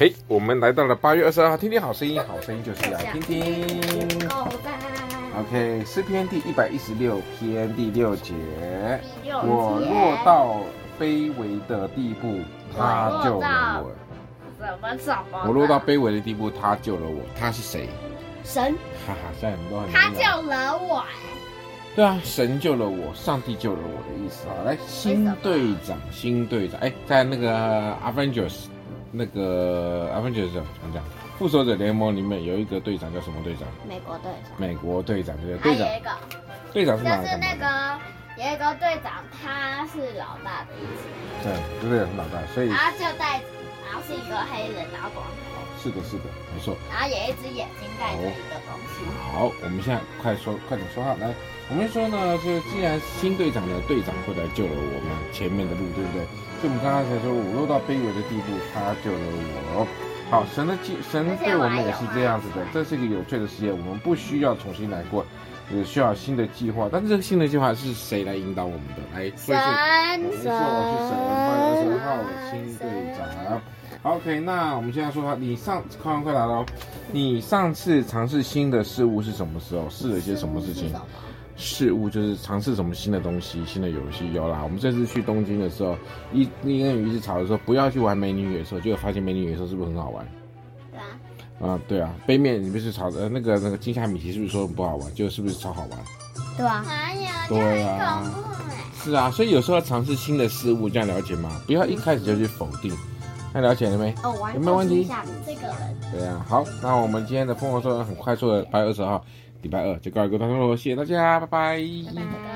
嘿，我们来到了八月二十二号，听听好声音，好声音就是来听听。OK，诗篇第一百一十六篇第六节，我落到卑微的地步，他救了我。怎么怎么？我落到卑微的地步，他救了我。他是谁？神。哈哈，现在很多很。他救了我。对啊，神救了我，上帝救了我的意思啊。来，新队长，新队长，哎，在那个 Avengers，那个 Avengers 怎么讲？复仇者联盟里面有一个队长叫什么队长？美国队长。美国队长对不对？队长。有一个。队长是哪个？就是那个有一个队长，他是老大的意思。对，队长是老大，所以。他就带，然后是一个黑人，然后光头。是的，是的，没错。然后有一只眼睛盖着一个东西。好，我们现在快说，快点说话来。我们说呢，就是既然新队长的队长会来救了我们前面的路，对不对？所以我们刚刚才说，我落到卑微的地步，他救了我。好，神的计，神对我们也是这样子的。这是一个有趣的世界，我们不需要重新来过，也需要新的计划。但是这个新的计划是谁来引导我们的？来，所以是没错，是神。八月二十二号，新队长。OK，那我们现在说，你上快问快答喽。你上次尝试新的事物是什么时候？试了一些什么事情？事物就是尝试什么新的东西、新的游戏。有啦，我们这次去东京的时候，一一跟鱼一直吵着说不要去玩美女野兽，结果发现美女野兽是不是很好玩？对啊。啊，对啊，背面你不是吵着那个那个金夏米奇是不是说很不好玩？结果是不是超好玩？对啊。对啊。是啊，所以有时候要尝试新的事物，这样了解吗？不要一开始就去否定。那了解了没？哦，有没有问题？这个人。对啊，好，那我们今天的疯狂说很快速的八月二十号。礼拜二就告一个段落，谢谢大家，拜拜。拜拜。